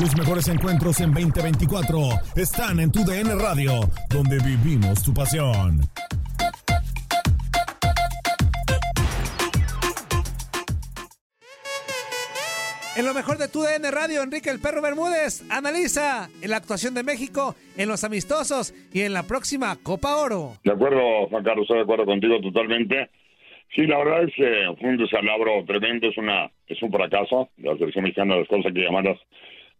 Los mejores encuentros en 2024 están en tu DN Radio, donde vivimos tu pasión. En lo mejor de tu DN Radio, Enrique el Perro Bermúdez analiza la actuación de México en los amistosos y en la próxima Copa Oro. De acuerdo, Juan Carlos, estoy de acuerdo contigo totalmente. Sí, la verdad es que fue un desalabro tremendo, es una es un fracaso. La selección mexicana, las cosas que llamadas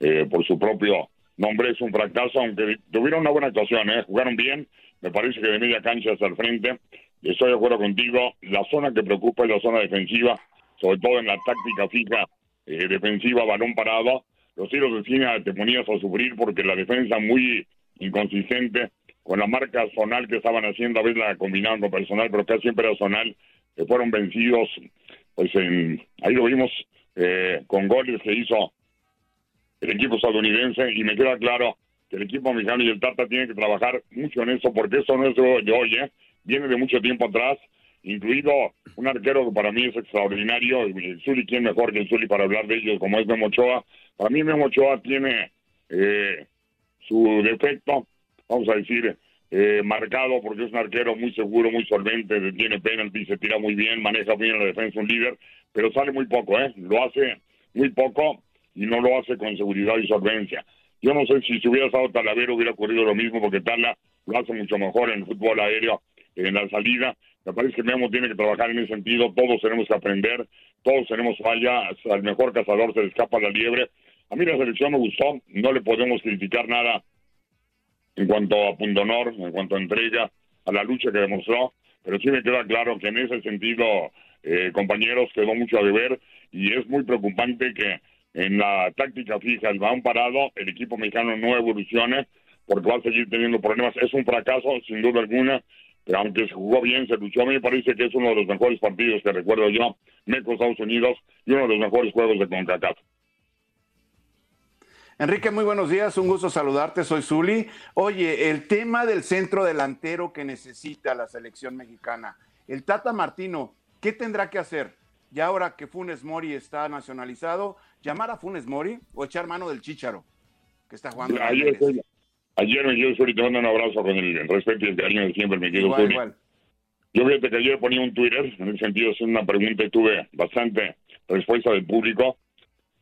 eh, por su propio nombre, es un fracaso, aunque tuvieron una buena actuación, ¿eh? jugaron bien, me parece que de media cancha hasta el frente. Estoy de acuerdo contigo, la zona que preocupa es la zona defensiva, sobre todo en la táctica fija eh, defensiva, balón parado. Los tiros de esquina te ponías a sufrir porque la defensa muy inconsistente, con la marca zonal que estaban haciendo, a veces la combinaban con personal, pero casi siempre era zonal, que fueron vencidos, pues en, ahí lo vimos eh, con goles que hizo el equipo estadounidense y me queda claro que el equipo mexicano y el Tata tienen que trabajar mucho en eso porque eso no es de hoy, ¿eh? viene de mucho tiempo atrás, incluido un arquero que para mí es extraordinario, el Zuli, ¿quién mejor que el Zuli para hablar de ellos, como es Memo Ochoa? Para mí Memo Ochoa tiene eh, su defecto, vamos a decir, eh, marcado porque es un arquero muy seguro, muy solvente, tiene penalti, se tira muy bien, maneja bien la defensa, un líder, pero sale muy poco, ¿eh? Lo hace muy poco y no lo hace con seguridad y solvencia. Yo no sé si se hubiera estado Talavera hubiera ocurrido lo mismo porque Tala lo hace mucho mejor en el fútbol aéreo, en la salida. Me parece que Memo tiene que trabajar en ese sentido, todos tenemos que aprender, todos tenemos fallas, al mejor cazador se le escapa la liebre. A mí la selección me gustó, no le podemos criticar nada en cuanto a punto honor, en cuanto a entrega, a la lucha que demostró, pero sí me queda claro que en ese sentido, eh, compañeros, quedó mucho a deber y es muy preocupante que en la táctica fija, el balón parado, el equipo mexicano no evolucione porque va a seguir teniendo problemas. Es un fracaso, sin duda alguna, pero aunque se jugó bien, se luchó, a mí me parece que es uno de los mejores partidos que recuerdo yo, México, Estados Unidos, y uno de los mejores juegos de CONCACAF. Enrique, muy buenos días, un gusto saludarte, soy Zuli. Oye, el tema del centro delantero que necesita la selección mexicana, el Tata Martino, ¿qué tendrá que hacer? Ya ahora que Funes Mori está nacionalizado, llamar a Funes Mori o echar mano del Chícharo, que está jugando. Ayer, ayer me quiero Zuli, te mando un abrazo con el respeto y el cariño de siempre, me quiero Igual, igual. Yo fíjate que ayer ponía un Twitter, en ese sentido es una pregunta y tuve bastante respuesta del público.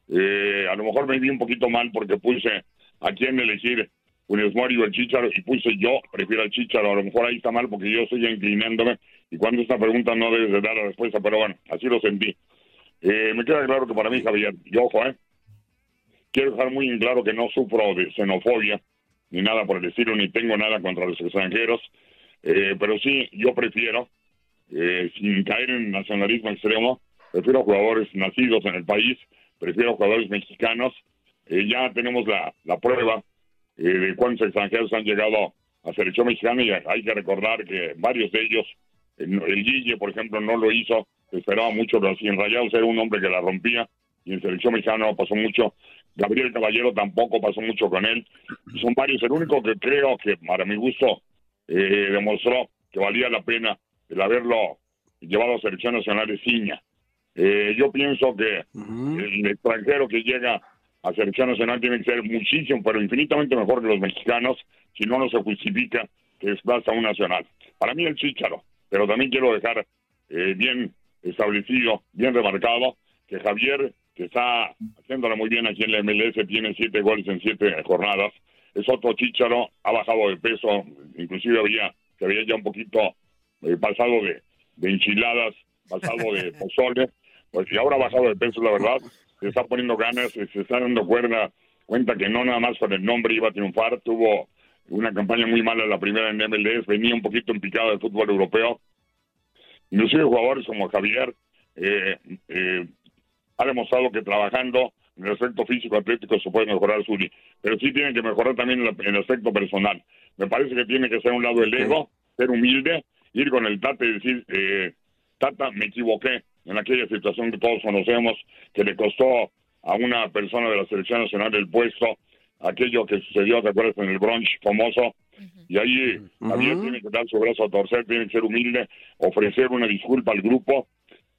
Eh, a lo mejor me vi un poquito mal porque puse a quién elegir, Mori o el Chicharo, y puse yo, prefiero al Chicharo. A lo mejor ahí está mal porque yo estoy inclinándome y cuando esta pregunta no debes de dar la respuesta, pero bueno, así lo sentí. Eh, me queda claro que para mí, Javier, y ojo, ¿eh? Quiero dejar muy en claro que no sufro de xenofobia ni nada por el estilo, ni tengo nada contra los extranjeros, eh, pero sí, yo prefiero, eh, sin caer en nacionalismo extremo, prefiero jugadores nacidos en el país, prefiero jugadores mexicanos. Eh, ya tenemos la, la prueba eh, de cuántos extranjeros han llegado a selección mexicana y hay que recordar que varios de ellos, el, el Guille, por ejemplo, no lo hizo esperaba mucho, pero así en Rayados era un hombre que la rompía y en selección mexicana no pasó mucho. Gabriel Caballero tampoco pasó mucho con él. Son varios. El único que creo que, para mi gusto, eh, demostró que valía la pena el haberlo llevado a selección nacional es Ciña. Eh, yo pienso que el extranjero que llega a selección nacional tiene que ser muchísimo, pero infinitamente mejor que los mexicanos, si no, no se justifica que es a un nacional. Para mí el Chícharo, pero también quiero dejar eh, bien establecido, bien remarcado, que Javier, que está haciéndolo muy bien aquí en la MLS, tiene siete goles en siete jornadas, es otro Chícharo, ha bajado de peso, inclusive había, se había ya un poquito eh, pasado de, de enchiladas, pasado de pozole, pues si ahora ha bajado de peso, la verdad, se está poniendo ganas, se está dando cuerda, cuenta que no nada más con el nombre iba a triunfar, tuvo una campaña muy mala la primera en MLS, venía un poquito en picado del fútbol europeo. Inclusive jugadores como Javier eh, eh, ha demostrado que trabajando en el aspecto físico atlético se puede mejorar Zuli, pero sí tiene que mejorar también en el aspecto personal. Me parece que tiene que ser un lado el ego, ser humilde, ir con el Tata y decir, eh, Tata, me equivoqué en aquella situación que todos conocemos, que le costó a una persona de la selección nacional el puesto, aquello que sucedió, ¿te acuerdas? En el brunch famoso. Y ahí Javier tiene que dar su brazo a torcer, tiene que ser humilde, ofrecer una disculpa al grupo,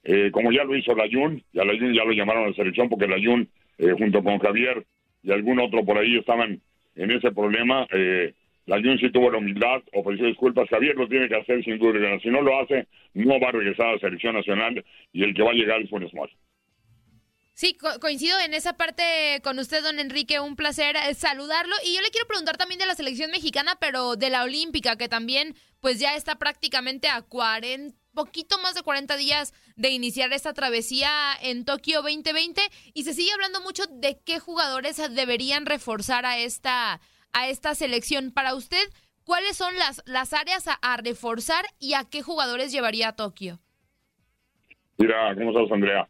eh, como ya lo hizo Layun, y a Layun ya lo llamaron a la selección porque Layun, eh, junto con Javier y algún otro por ahí, estaban en ese problema. Eh, Layun sí tuvo la humildad, ofreció disculpas. Javier lo tiene que hacer sin duda. Si no lo hace, no va a regresar a la selección nacional y el que va a llegar es Funes Mori. Sí, coincido en esa parte con usted, don Enrique. Un placer eh, saludarlo. Y yo le quiero preguntar también de la selección mexicana, pero de la olímpica, que también pues ya está prácticamente a 40, poquito más de 40 días de iniciar esta travesía en Tokio 2020. Y se sigue hablando mucho de qué jugadores deberían reforzar a esta, a esta selección. Para usted, ¿cuáles son las, las áreas a, reforzar y a qué jugadores llevaría a Tokio? Mira, ¿cómo estás, Andrea?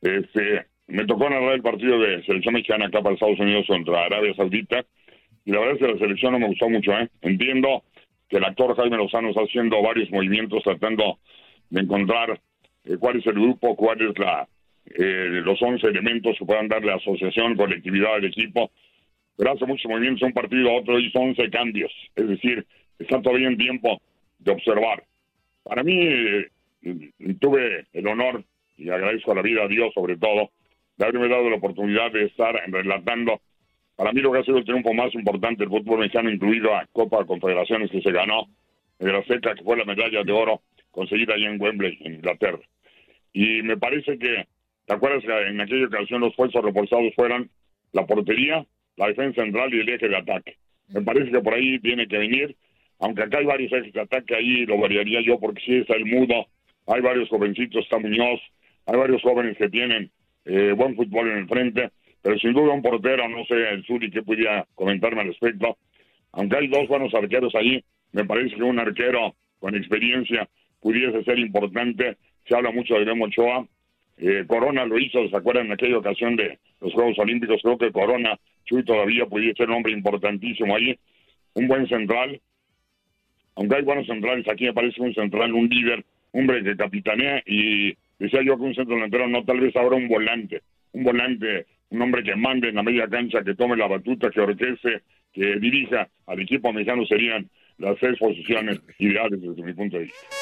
Este, me tocó narrar el partido de selección mexicana acá para Estados Unidos contra Arabia Saudita y la verdad es que la selección no me gustó mucho, ¿eh? Entiendo que el actor Jaime Lozano está haciendo varios movimientos tratando de encontrar eh, cuál es el grupo, cuál es la eh, los 11 elementos que puedan darle asociación, colectividad al equipo. Pero hace muchos movimientos de un partido a otro hizo 11 cambios. Es decir, está todavía en tiempo de observar. Para mí, eh, tuve el honor y agradezco a la vida a Dios sobre todo de haberme dado la oportunidad de estar relatando para mí lo que ha sido el triunfo más importante del fútbol mexicano, incluido a Copa de Confederaciones que se ganó en la seca, que fue la medalla de oro conseguida allá en Wembley, en Inglaterra. Y me parece que, ¿te acuerdas que en aquella ocasión los fuerzos reforzados fueran la portería, la defensa central y el eje de ataque? Me parece que por ahí tiene que venir, aunque acá hay varios ejes de ataque, ahí lo variaría yo porque sí está el mudo, hay varios jovencitos, está Muñoz, hay varios jóvenes que tienen eh, buen fútbol en el frente, pero sin duda un portero, no sé el Suri que pudiera comentarme al respecto. Aunque hay dos buenos arqueros allí, me parece que un arquero con experiencia pudiese ser importante. Se habla mucho de Memo Ochoa. Eh, Corona lo hizo, ¿se acuerdan en aquella ocasión de los Juegos Olímpicos? Creo que Corona, Chuy todavía pudiese ser un hombre importantísimo allí. Un buen central. Aunque hay buenos centrales, aquí me parece un central, un líder, hombre que capitanea y Decía yo que un centro delantero no, tal vez ahora un volante, un volante, un hombre que mande en la media cancha, que tome la batuta, que orqueste, que dirija al equipo mexicano serían las seis posiciones ideales desde mi punto de vista.